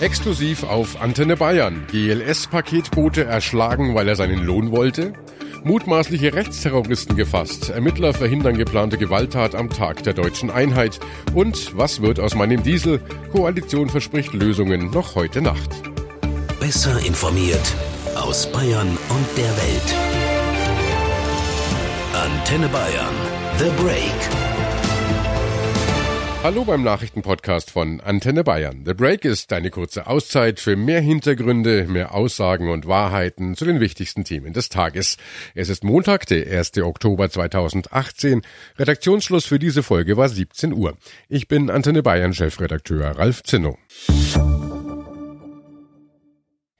Exklusiv auf Antenne Bayern. GLS-Paketbote erschlagen, weil er seinen Lohn wollte. Mutmaßliche Rechtsterroristen gefasst. Ermittler verhindern geplante Gewalttat am Tag der deutschen Einheit. Und was wird aus meinem Diesel? Koalition verspricht Lösungen noch heute Nacht. Besser informiert aus Bayern und der Welt. Antenne Bayern. The Break. Hallo beim Nachrichtenpodcast von Antenne Bayern. The Break ist eine kurze Auszeit für mehr Hintergründe, mehr Aussagen und Wahrheiten zu den wichtigsten Themen des Tages. Es ist Montag, der 1. Oktober 2018. Redaktionsschluss für diese Folge war 17 Uhr. Ich bin Antenne Bayern Chefredakteur Ralf Zinno.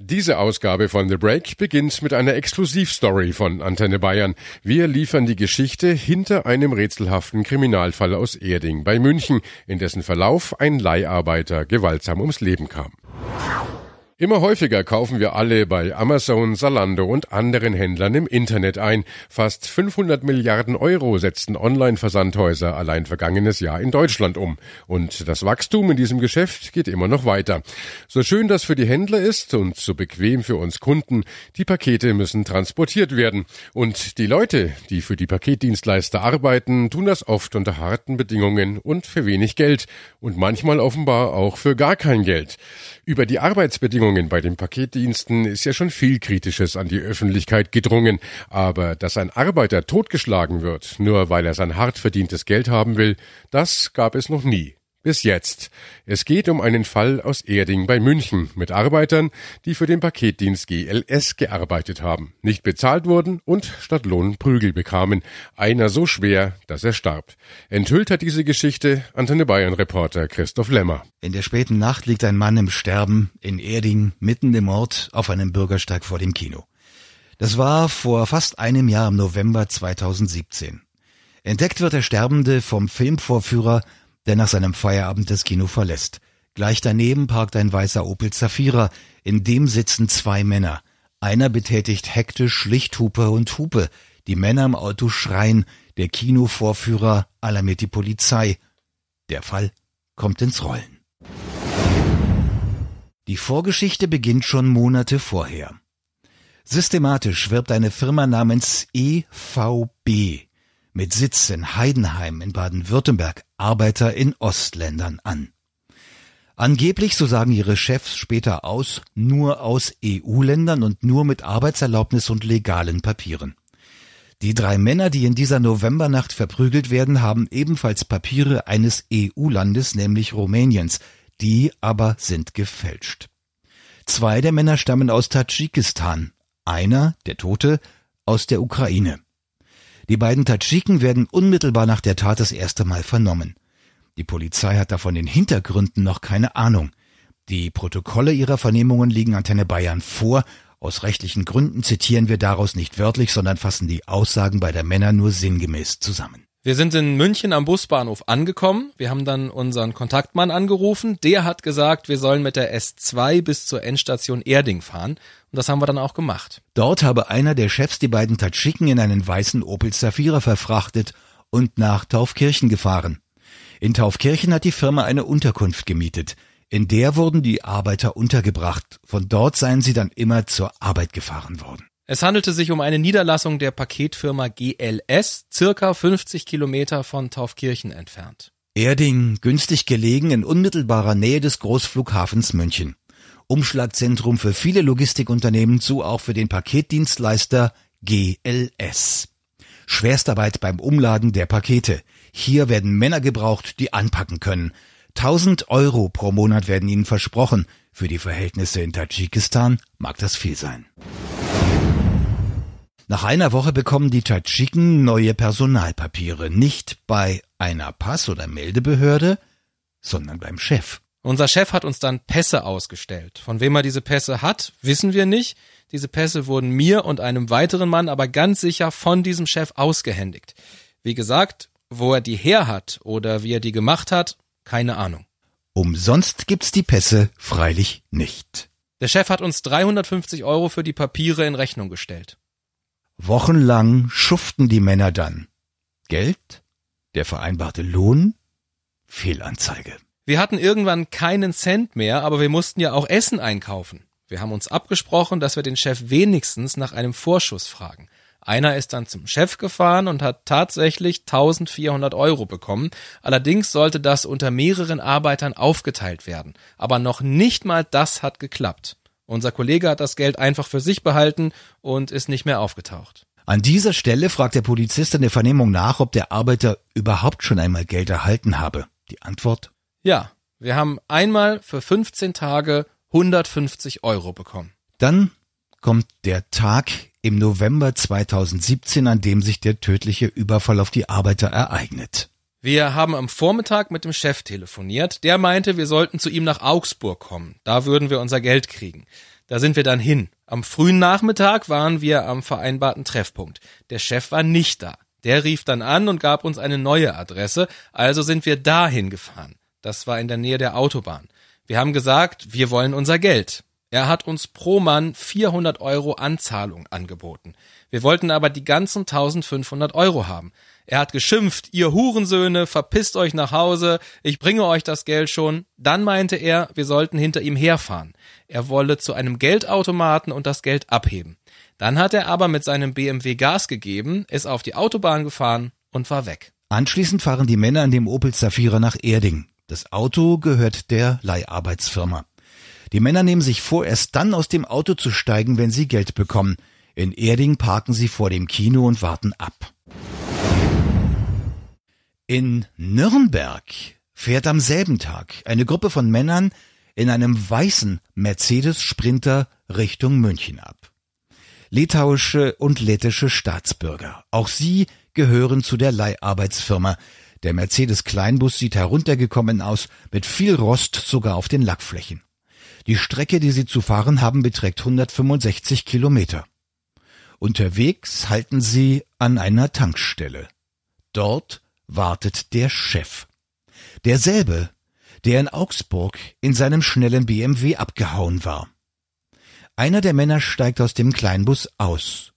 Diese Ausgabe von The Break beginnt mit einer Exklusivstory von Antenne Bayern. Wir liefern die Geschichte hinter einem rätselhaften Kriminalfall aus Erding bei München, in dessen Verlauf ein Leiharbeiter gewaltsam ums Leben kam. Immer häufiger kaufen wir alle bei Amazon, Zalando und anderen Händlern im Internet ein. Fast 500 Milliarden Euro setzten Online-Versandhäuser allein vergangenes Jahr in Deutschland um. Und das Wachstum in diesem Geschäft geht immer noch weiter. So schön das für die Händler ist und so bequem für uns Kunden, die Pakete müssen transportiert werden. Und die Leute, die für die Paketdienstleister arbeiten, tun das oft unter harten Bedingungen und für wenig Geld und manchmal offenbar auch für gar kein Geld. Über die Arbeitsbedingungen bei den Paketdiensten ist ja schon viel Kritisches an die Öffentlichkeit gedrungen, aber dass ein Arbeiter totgeschlagen wird, nur weil er sein hart verdientes Geld haben will, das gab es noch nie. Bis jetzt. Es geht um einen Fall aus Erding bei München mit Arbeitern, die für den Paketdienst GLS gearbeitet haben, nicht bezahlt wurden und statt Lohn Prügel bekamen. Einer so schwer, dass er starb. Enthüllt hat diese Geschichte Antenne Bayern Reporter Christoph Lemmer. In der späten Nacht liegt ein Mann im Sterben in Erding, mitten im Ort, auf einem Bürgersteig vor dem Kino. Das war vor fast einem Jahr im November 2017. Entdeckt wird der Sterbende vom Filmvorführer der nach seinem Feierabend das Kino verlässt. Gleich daneben parkt ein weißer Opel Zafira, in dem sitzen zwei Männer. Einer betätigt hektisch Lichthupe und Hupe. Die Männer im Auto schreien, der Kinovorführer alarmiert die Polizei. Der Fall kommt ins Rollen. Die Vorgeschichte beginnt schon Monate vorher. Systematisch wirbt eine Firma namens EVB mit Sitz in Heidenheim in Baden-Württemberg Arbeiter in Ostländern an. Angeblich, so sagen ihre Chefs später aus, nur aus EU-Ländern und nur mit Arbeitserlaubnis und legalen Papieren. Die drei Männer, die in dieser Novembernacht verprügelt werden, haben ebenfalls Papiere eines EU-Landes, nämlich Rumäniens, die aber sind gefälscht. Zwei der Männer stammen aus Tadschikistan, einer, der Tote, aus der Ukraine. Die beiden Tadschiken werden unmittelbar nach der Tat das erste Mal vernommen. Die Polizei hat davon den Hintergründen noch keine Ahnung. Die Protokolle ihrer Vernehmungen liegen Antenne Bayern vor. Aus rechtlichen Gründen zitieren wir daraus nicht wörtlich, sondern fassen die Aussagen beider Männer nur sinngemäß zusammen. Wir sind in München am Busbahnhof angekommen. Wir haben dann unseren Kontaktmann angerufen. Der hat gesagt, wir sollen mit der S2 bis zur Endstation Erding fahren. Und das haben wir dann auch gemacht. Dort habe einer der Chefs die beiden Tadschiken in einen weißen Opel Zafira verfrachtet und nach Taufkirchen gefahren. In Taufkirchen hat die Firma eine Unterkunft gemietet. In der wurden die Arbeiter untergebracht. Von dort seien sie dann immer zur Arbeit gefahren worden. Es handelte sich um eine Niederlassung der Paketfirma GLS, circa 50 Kilometer von Taufkirchen entfernt. Erding, günstig gelegen in unmittelbarer Nähe des Großflughafens München. Umschlagzentrum für viele Logistikunternehmen, so auch für den Paketdienstleister GLS. Schwerstarbeit beim Umladen der Pakete. Hier werden Männer gebraucht, die anpacken können. 1000 Euro pro Monat werden ihnen versprochen. Für die Verhältnisse in Tadschikistan mag das viel sein. Nach einer Woche bekommen die Tadschiken neue Personalpapiere, nicht bei einer Pass- oder Meldebehörde, sondern beim Chef. Unser Chef hat uns dann Pässe ausgestellt. Von wem er diese Pässe hat, wissen wir nicht. Diese Pässe wurden mir und einem weiteren Mann aber ganz sicher von diesem Chef ausgehändigt. Wie gesagt, wo er die her hat oder wie er die gemacht hat, keine Ahnung. Umsonst gibt's die Pässe freilich nicht. Der Chef hat uns 350 Euro für die Papiere in Rechnung gestellt. Wochenlang schuften die Männer dann. Geld? Der vereinbarte Lohn? Fehlanzeige. Wir hatten irgendwann keinen Cent mehr, aber wir mussten ja auch Essen einkaufen. Wir haben uns abgesprochen, dass wir den Chef wenigstens nach einem Vorschuss fragen. Einer ist dann zum Chef gefahren und hat tatsächlich 1400 Euro bekommen. Allerdings sollte das unter mehreren Arbeitern aufgeteilt werden. Aber noch nicht mal das hat geklappt. Unser Kollege hat das Geld einfach für sich behalten und ist nicht mehr aufgetaucht. An dieser Stelle fragt der Polizist in der Vernehmung nach, ob der Arbeiter überhaupt schon einmal Geld erhalten habe. Die Antwort? Ja, wir haben einmal für 15 Tage 150 Euro bekommen. Dann kommt der Tag im November 2017, an dem sich der tödliche Überfall auf die Arbeiter ereignet. Wir haben am Vormittag mit dem Chef telefoniert. Der meinte, wir sollten zu ihm nach Augsburg kommen. Da würden wir unser Geld kriegen. Da sind wir dann hin. Am frühen Nachmittag waren wir am vereinbarten Treffpunkt. Der Chef war nicht da. Der rief dann an und gab uns eine neue Adresse, also sind wir dahin gefahren. Das war in der Nähe der Autobahn. Wir haben gesagt, wir wollen unser Geld. Er hat uns pro Mann 400 Euro Anzahlung angeboten. Wir wollten aber die ganzen 1500 Euro haben. Er hat geschimpft, ihr Hurensöhne, verpisst euch nach Hause, ich bringe euch das Geld schon. Dann meinte er, wir sollten hinter ihm herfahren. Er wolle zu einem Geldautomaten und das Geld abheben. Dann hat er aber mit seinem BMW Gas gegeben, ist auf die Autobahn gefahren und war weg. Anschließend fahren die Männer in dem Opel Zafira nach Erding. Das Auto gehört der Leiharbeitsfirma. Die Männer nehmen sich vor, erst dann aus dem Auto zu steigen, wenn sie Geld bekommen. In Erding parken sie vor dem Kino und warten ab. In Nürnberg fährt am selben Tag eine Gruppe von Männern in einem weißen Mercedes Sprinter Richtung München ab. Litauische und lettische Staatsbürger. Auch sie gehören zu der Leiharbeitsfirma. Der Mercedes Kleinbus sieht heruntergekommen aus, mit viel Rost sogar auf den Lackflächen. Die Strecke, die sie zu fahren haben, beträgt 165 Kilometer. Unterwegs halten sie an einer Tankstelle. Dort wartet der Chef. Derselbe, der in Augsburg in seinem schnellen BMW abgehauen war. Einer der Männer steigt aus dem Kleinbus aus.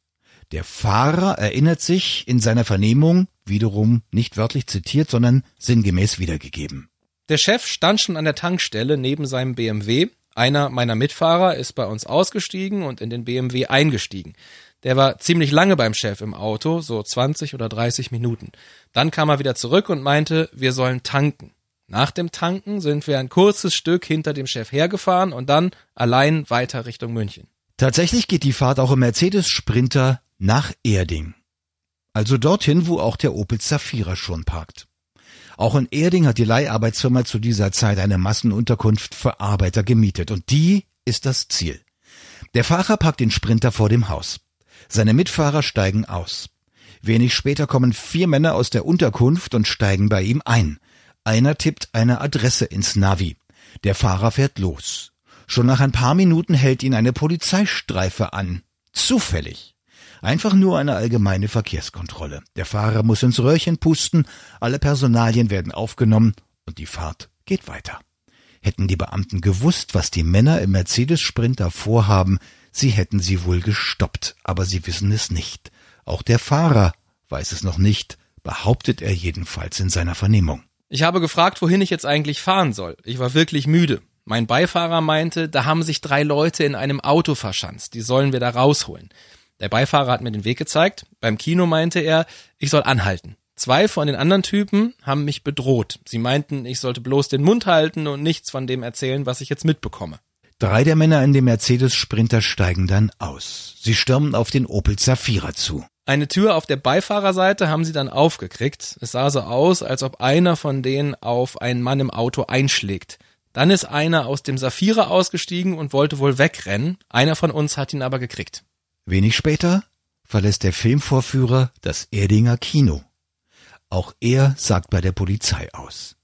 Der Fahrer erinnert sich in seiner Vernehmung, wiederum nicht wörtlich zitiert, sondern sinngemäß wiedergegeben. Der Chef stand schon an der Tankstelle neben seinem BMW. Einer meiner Mitfahrer ist bei uns ausgestiegen und in den BMW eingestiegen. Der war ziemlich lange beim Chef im Auto, so 20 oder 30 Minuten. Dann kam er wieder zurück und meinte, wir sollen tanken. Nach dem Tanken sind wir ein kurzes Stück hinter dem Chef hergefahren und dann allein weiter Richtung München. Tatsächlich geht die Fahrt auch im Mercedes Sprinter nach Erding. Also dorthin, wo auch der Opel Zafira schon parkt. Auch in Erding hat die Leiharbeitsfirma zu dieser Zeit eine Massenunterkunft für Arbeiter gemietet und die ist das Ziel. Der Fahrer parkt den Sprinter vor dem Haus. Seine Mitfahrer steigen aus. Wenig später kommen vier Männer aus der Unterkunft und steigen bei ihm ein. Einer tippt eine Adresse ins Navi. Der Fahrer fährt los. Schon nach ein paar Minuten hält ihn eine Polizeistreife an. Zufällig. Einfach nur eine allgemeine Verkehrskontrolle. Der Fahrer muss ins Röhrchen pusten, alle Personalien werden aufgenommen und die Fahrt geht weiter. Hätten die Beamten gewusst, was die Männer im Mercedes Sprinter vorhaben, Sie hätten sie wohl gestoppt, aber sie wissen es nicht. Auch der Fahrer weiß es noch nicht, behauptet er jedenfalls in seiner Vernehmung. Ich habe gefragt, wohin ich jetzt eigentlich fahren soll. Ich war wirklich müde. Mein Beifahrer meinte, da haben sich drei Leute in einem Auto verschanzt, die sollen wir da rausholen. Der Beifahrer hat mir den Weg gezeigt. Beim Kino meinte er, ich soll anhalten. Zwei von den anderen Typen haben mich bedroht. Sie meinten, ich sollte bloß den Mund halten und nichts von dem erzählen, was ich jetzt mitbekomme. Drei der Männer in dem Mercedes Sprinter steigen dann aus. Sie stürmen auf den Opel Zafira zu. Eine Tür auf der Beifahrerseite haben sie dann aufgekriegt. Es sah so aus, als ob einer von denen auf einen Mann im Auto einschlägt. Dann ist einer aus dem Safira ausgestiegen und wollte wohl wegrennen. Einer von uns hat ihn aber gekriegt. Wenig später verlässt der Filmvorführer das Erdinger Kino. Auch er sagt bei der Polizei aus.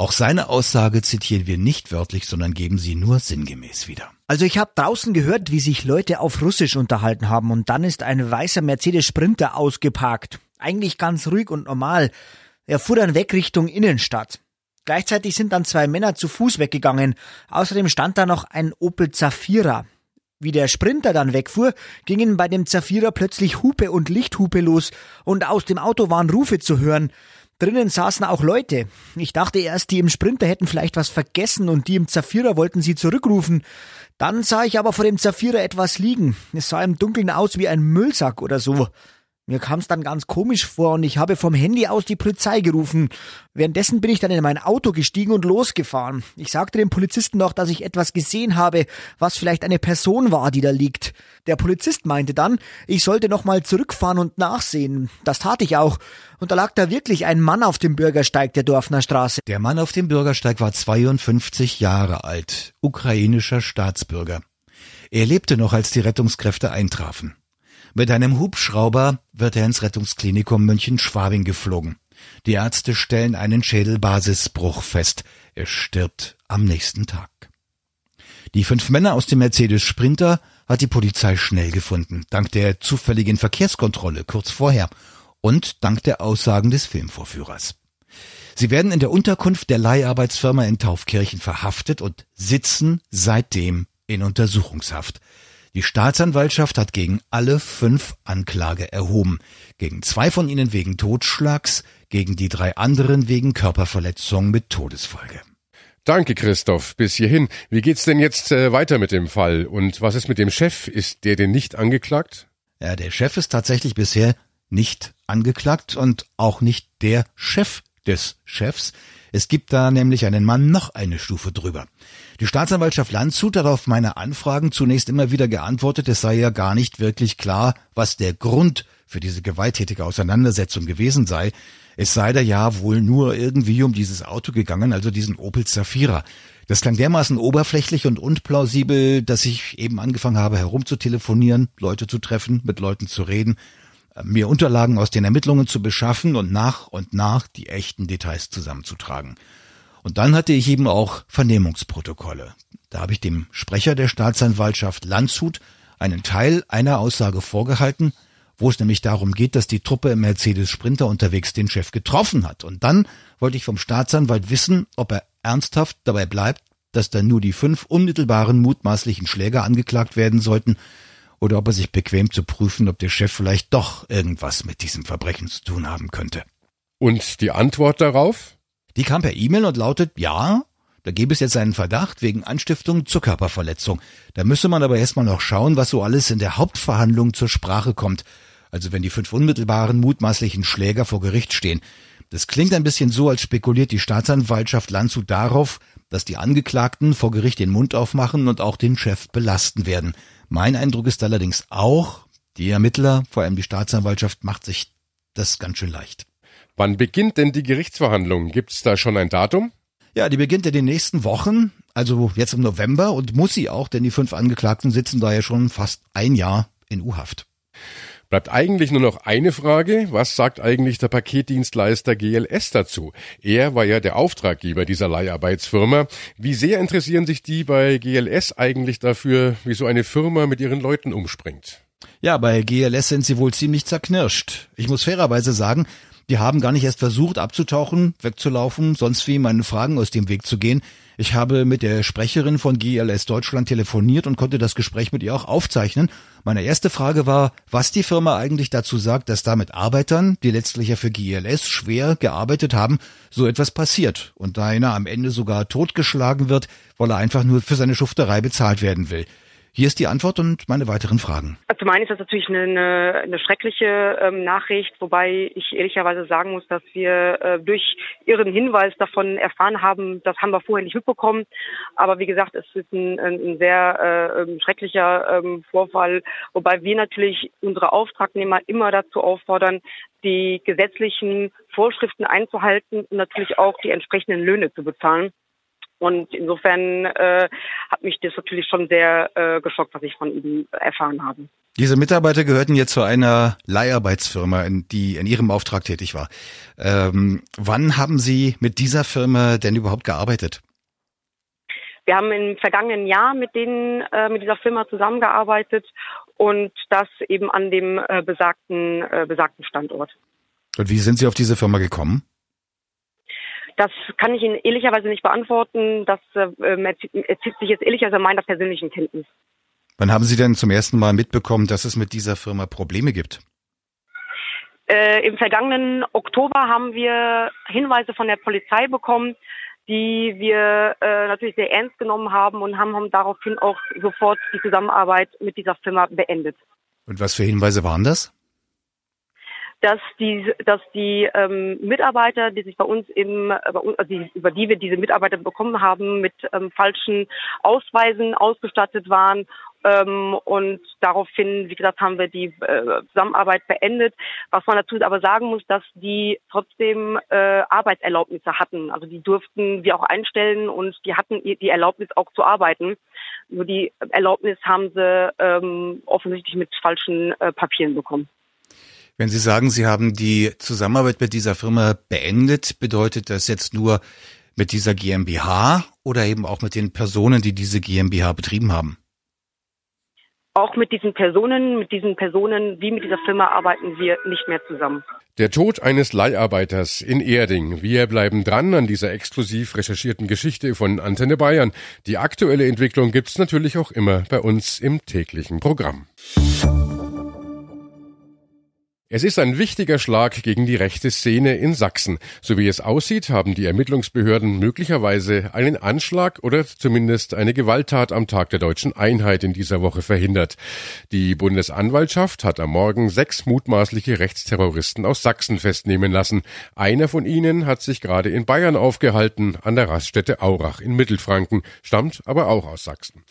Auch seine Aussage zitieren wir nicht wörtlich, sondern geben sie nur sinngemäß wieder. Also ich habe draußen gehört, wie sich Leute auf Russisch unterhalten haben und dann ist ein weißer Mercedes Sprinter ausgeparkt. Eigentlich ganz ruhig und normal. Er fuhr dann weg Richtung Innenstadt. Gleichzeitig sind dann zwei Männer zu Fuß weggegangen. Außerdem stand da noch ein Opel Zafira. Wie der Sprinter dann wegfuhr, gingen bei dem Zafira plötzlich Hupe und Lichthupe los und aus dem Auto waren Rufe zu hören. Drinnen saßen auch Leute. Ich dachte erst, die im Sprinter hätten vielleicht was vergessen und die im Zafira wollten sie zurückrufen. Dann sah ich aber vor dem Zafira etwas liegen. Es sah im Dunkeln aus wie ein Müllsack oder so. Mir kam es dann ganz komisch vor und ich habe vom Handy aus die Polizei gerufen. Währenddessen bin ich dann in mein Auto gestiegen und losgefahren. Ich sagte dem Polizisten noch, dass ich etwas gesehen habe, was vielleicht eine Person war, die da liegt. Der Polizist meinte dann, ich sollte noch mal zurückfahren und nachsehen. Das tat ich auch. Und da lag da wirklich ein Mann auf dem Bürgersteig der Dorfner Straße. Der Mann auf dem Bürgersteig war 52 Jahre alt, ukrainischer Staatsbürger. Er lebte noch, als die Rettungskräfte eintrafen. Mit einem Hubschrauber wird er ins Rettungsklinikum München-Schwabing geflogen. Die Ärzte stellen einen Schädelbasisbruch fest. Er stirbt am nächsten Tag. Die fünf Männer aus dem Mercedes Sprinter hat die Polizei schnell gefunden, dank der zufälligen Verkehrskontrolle kurz vorher und dank der Aussagen des Filmvorführers. Sie werden in der Unterkunft der Leiharbeitsfirma in Taufkirchen verhaftet und sitzen seitdem in Untersuchungshaft. Die Staatsanwaltschaft hat gegen alle fünf Anklage erhoben. Gegen zwei von ihnen wegen Totschlags, gegen die drei anderen wegen Körperverletzung mit Todesfolge. Danke, Christoph. Bis hierhin. Wie geht's denn jetzt äh, weiter mit dem Fall? Und was ist mit dem Chef? Ist der denn nicht angeklagt? Ja, der Chef ist tatsächlich bisher nicht angeklagt und auch nicht der Chef des Chefs. Es gibt da nämlich einen Mann noch eine Stufe drüber. Die Staatsanwaltschaft Landshut hat auf meine Anfragen zunächst immer wieder geantwortet, es sei ja gar nicht wirklich klar, was der Grund für diese gewalttätige Auseinandersetzung gewesen sei. Es sei da ja wohl nur irgendwie um dieses Auto gegangen, also diesen Opel Zafira. Das klang dermaßen oberflächlich und unplausibel, dass ich eben angefangen habe, herumzutelefonieren, Leute zu treffen, mit Leuten zu reden mir Unterlagen aus den Ermittlungen zu beschaffen und nach und nach die echten Details zusammenzutragen. Und dann hatte ich eben auch Vernehmungsprotokolle. Da habe ich dem Sprecher der Staatsanwaltschaft Landshut einen Teil einer Aussage vorgehalten, wo es nämlich darum geht, dass die Truppe im Mercedes Sprinter unterwegs den Chef getroffen hat. Und dann wollte ich vom Staatsanwalt wissen, ob er ernsthaft dabei bleibt, dass da nur die fünf unmittelbaren mutmaßlichen Schläger angeklagt werden sollten, oder ob er sich bequem zu prüfen, ob der Chef vielleicht doch irgendwas mit diesem Verbrechen zu tun haben könnte. Und die Antwort darauf? Die kam per E-Mail und lautet ja, da gäbe es jetzt einen Verdacht wegen Anstiftung zur Körperverletzung. Da müsse man aber erstmal noch schauen, was so alles in der Hauptverhandlung zur Sprache kommt. Also wenn die fünf unmittelbaren mutmaßlichen Schläger vor Gericht stehen. Das klingt ein bisschen so, als spekuliert die Staatsanwaltschaft Landshut darauf, dass die Angeklagten vor Gericht den Mund aufmachen und auch den Chef belasten werden. Mein Eindruck ist allerdings auch, die Ermittler, vor allem die Staatsanwaltschaft, macht sich das ganz schön leicht. Wann beginnt denn die Gerichtsverhandlung? Gibt's da schon ein Datum? Ja, die beginnt in den nächsten Wochen, also jetzt im November und muss sie auch, denn die fünf Angeklagten sitzen da ja schon fast ein Jahr in U-Haft. Bleibt eigentlich nur noch eine Frage. Was sagt eigentlich der Paketdienstleister GLS dazu? Er war ja der Auftraggeber dieser Leiharbeitsfirma. Wie sehr interessieren sich die bei GLS eigentlich dafür, wie so eine Firma mit ihren Leuten umspringt? Ja, bei GLS sind sie wohl ziemlich zerknirscht. Ich muss fairerweise sagen, die haben gar nicht erst versucht abzutauchen, wegzulaufen, sonst wie meinen Fragen aus dem Weg zu gehen. Ich habe mit der Sprecherin von GLS Deutschland telefoniert und konnte das Gespräch mit ihr auch aufzeichnen. Meine erste Frage war, was die Firma eigentlich dazu sagt, dass da mit Arbeitern, die letztlich ja für GLS schwer gearbeitet haben, so etwas passiert und da einer am Ende sogar totgeschlagen wird, weil er einfach nur für seine Schufterei bezahlt werden will. Hier ist die Antwort und meine weiteren Fragen. Also zum einen ist das natürlich eine, eine, schreckliche ähm, Nachricht, wobei ich ehrlicherweise sagen muss, dass wir äh, durch Ihren Hinweis davon erfahren haben, das haben wir vorher nicht mitbekommen. Aber wie gesagt, es ist ein, ein sehr äh, ähm, schrecklicher ähm, Vorfall, wobei wir natürlich unsere Auftragnehmer immer dazu auffordern, die gesetzlichen Vorschriften einzuhalten und natürlich auch die entsprechenden Löhne zu bezahlen. Und insofern äh, hat mich das natürlich schon sehr äh, geschockt, was ich von ihm erfahren habe. Diese Mitarbeiter gehörten jetzt zu einer Leiharbeitsfirma, in, die in Ihrem Auftrag tätig war. Ähm, wann haben Sie mit dieser Firma denn überhaupt gearbeitet? Wir haben im vergangenen Jahr mit denen, äh, mit dieser Firma zusammengearbeitet und das eben an dem äh, besagten, äh, besagten Standort. Und wie sind Sie auf diese Firma gekommen? Das kann ich Ihnen ehrlicherweise nicht beantworten. Das äh, erzieht sich jetzt ehrlicherweise meiner persönlichen Kenntnis. Wann haben Sie denn zum ersten Mal mitbekommen, dass es mit dieser Firma Probleme gibt? Äh, Im vergangenen Oktober haben wir Hinweise von der Polizei bekommen, die wir äh, natürlich sehr ernst genommen haben und haben, haben daraufhin auch sofort die Zusammenarbeit mit dieser Firma beendet. Und was für Hinweise waren das? Dass die, dass die ähm, Mitarbeiter, die sich bei uns im, äh, bei uns, also die, über die wir diese Mitarbeiter bekommen haben, mit ähm, falschen Ausweisen ausgestattet waren ähm, und daraufhin, wie gesagt, haben wir die äh, Zusammenarbeit beendet. Was man dazu aber sagen muss, dass die trotzdem äh, Arbeitserlaubnisse hatten. Also die durften wir auch einstellen und die hatten die Erlaubnis auch zu arbeiten. Nur die Erlaubnis haben sie ähm, offensichtlich mit falschen äh, Papieren bekommen. Wenn Sie sagen, Sie haben die Zusammenarbeit mit dieser Firma beendet, bedeutet das jetzt nur mit dieser GmbH oder eben auch mit den Personen, die diese GmbH betrieben haben? Auch mit diesen Personen, mit diesen Personen wie mit dieser Firma arbeiten wir nicht mehr zusammen. Der Tod eines Leiharbeiters in Erding. Wir bleiben dran an dieser exklusiv recherchierten Geschichte von Antenne Bayern. Die aktuelle Entwicklung gibt's natürlich auch immer bei uns im täglichen Programm. Es ist ein wichtiger Schlag gegen die rechte Szene in Sachsen. So wie es aussieht, haben die Ermittlungsbehörden möglicherweise einen Anschlag oder zumindest eine Gewalttat am Tag der deutschen Einheit in dieser Woche verhindert. Die Bundesanwaltschaft hat am Morgen sechs mutmaßliche Rechtsterroristen aus Sachsen festnehmen lassen. Einer von ihnen hat sich gerade in Bayern aufgehalten, an der Raststätte Aurach in Mittelfranken, stammt aber auch aus Sachsen.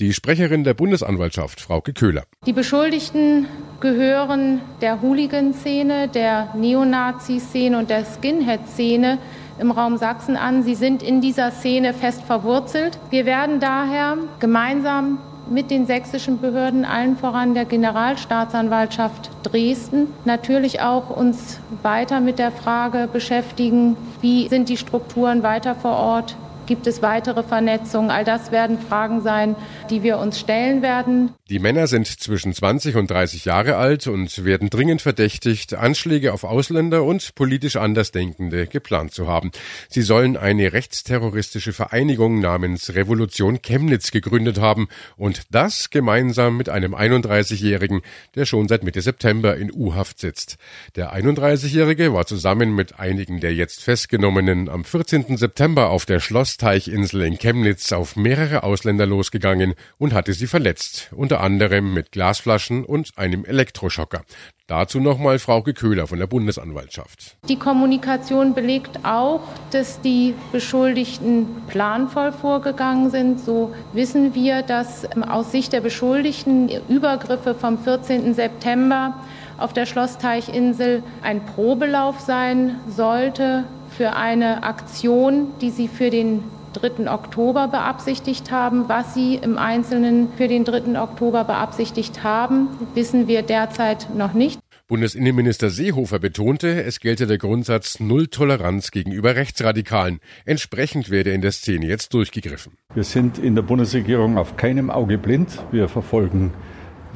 Die Sprecherin der Bundesanwaltschaft, Frauke Köhler. Die Beschuldigten gehören der Hooligan Hooligan-Szene, der Neonazi-Szene und der Skinhead-Szene im Raum Sachsen an. Sie sind in dieser Szene fest verwurzelt. Wir werden daher gemeinsam mit den sächsischen Behörden, allen voran der Generalstaatsanwaltschaft Dresden, natürlich auch uns weiter mit der Frage beschäftigen, wie sind die Strukturen weiter vor Ort, Gibt es weitere Vernetzungen? All das werden Fragen sein, die wir uns stellen werden. Die Männer sind zwischen 20 und 30 Jahre alt und werden dringend verdächtigt, Anschläge auf Ausländer und politisch Andersdenkende geplant zu haben. Sie sollen eine rechtsterroristische Vereinigung namens Revolution Chemnitz gegründet haben und das gemeinsam mit einem 31-Jährigen, der schon seit Mitte September in U-Haft sitzt. Der 31-Jährige war zusammen mit einigen der jetzt Festgenommenen am 14. September auf der Schloss Teichinsel in Chemnitz auf mehrere Ausländer losgegangen und hatte sie verletzt, unter anderem mit Glasflaschen und einem Elektroschocker. Dazu nochmal Frauke Köhler von der Bundesanwaltschaft. Die Kommunikation belegt auch, dass die Beschuldigten planvoll vorgegangen sind. So wissen wir, dass aus Sicht der Beschuldigten Übergriffe vom 14. September auf der Schlossteichinsel ein Probelauf sein sollte für eine Aktion, die sie für den 3. Oktober beabsichtigt haben. Was sie im Einzelnen für den 3. Oktober beabsichtigt haben, wissen wir derzeit noch nicht. Bundesinnenminister Seehofer betonte, es gelte der Grundsatz Null Toleranz gegenüber Rechtsradikalen. Entsprechend werde in der Szene jetzt durchgegriffen. Wir sind in der Bundesregierung auf keinem Auge blind. Wir verfolgen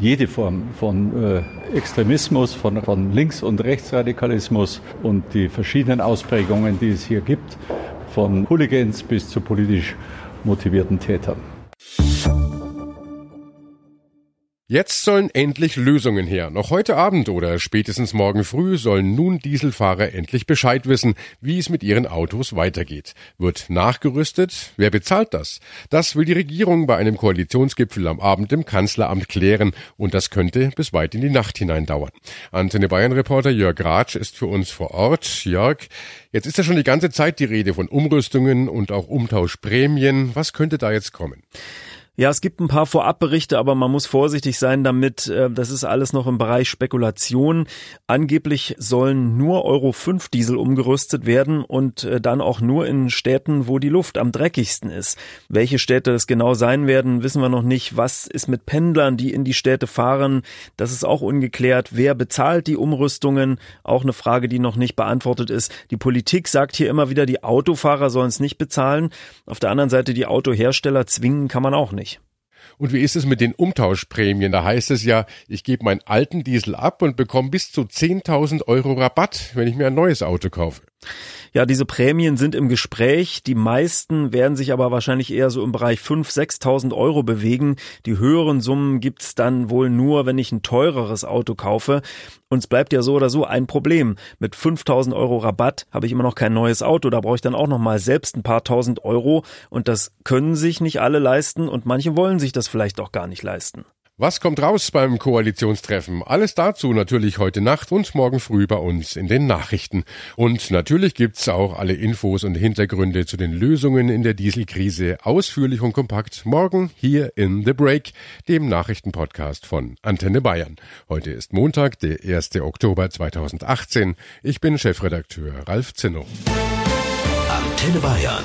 jede Form von äh, Extremismus, von, von Links- und Rechtsradikalismus und die verschiedenen Ausprägungen, die es hier gibt, von Hooligans bis zu politisch motivierten Tätern. Jetzt sollen endlich Lösungen her. Noch heute Abend oder spätestens morgen früh sollen nun Dieselfahrer endlich Bescheid wissen, wie es mit ihren Autos weitergeht. Wird nachgerüstet? Wer bezahlt das? Das will die Regierung bei einem Koalitionsgipfel am Abend im Kanzleramt klären und das könnte bis weit in die Nacht hinein dauern. Antenne Bayern Reporter Jörg Ratsch ist für uns vor Ort. Jörg, jetzt ist ja schon die ganze Zeit die Rede von Umrüstungen und auch Umtauschprämien. Was könnte da jetzt kommen? Ja, es gibt ein paar Vorabberichte, aber man muss vorsichtig sein damit. Äh, das ist alles noch im Bereich Spekulation. Angeblich sollen nur Euro 5 Diesel umgerüstet werden und äh, dann auch nur in Städten, wo die Luft am dreckigsten ist. Welche Städte das genau sein werden, wissen wir noch nicht. Was ist mit Pendlern, die in die Städte fahren? Das ist auch ungeklärt. Wer bezahlt die Umrüstungen? Auch eine Frage, die noch nicht beantwortet ist. Die Politik sagt hier immer wieder, die Autofahrer sollen es nicht bezahlen. Auf der anderen Seite, die Autohersteller zwingen kann man auch nicht. Und wie ist es mit den Umtauschprämien? Da heißt es ja, ich gebe meinen alten Diesel ab und bekomme bis zu 10.000 Euro Rabatt, wenn ich mir ein neues Auto kaufe. Ja, diese Prämien sind im Gespräch. Die meisten werden sich aber wahrscheinlich eher so im Bereich 5.000, 6.000 Euro bewegen. Die höheren Summen gibt's dann wohl nur, wenn ich ein teureres Auto kaufe. Und es bleibt ja so oder so ein Problem. Mit 5.000 Euro Rabatt habe ich immer noch kein neues Auto. Da brauche ich dann auch noch mal selbst ein paar tausend Euro. Und das können sich nicht alle leisten und manche wollen sich das vielleicht auch gar nicht leisten. Was kommt raus beim Koalitionstreffen? Alles dazu natürlich heute Nacht und morgen früh bei uns in den Nachrichten. Und natürlich gibt's auch alle Infos und Hintergründe zu den Lösungen in der Dieselkrise ausführlich und kompakt morgen hier in The Break, dem Nachrichtenpodcast von Antenne Bayern. Heute ist Montag, der 1. Oktober 2018. Ich bin Chefredakteur Ralf Zinno. Antenne Bayern.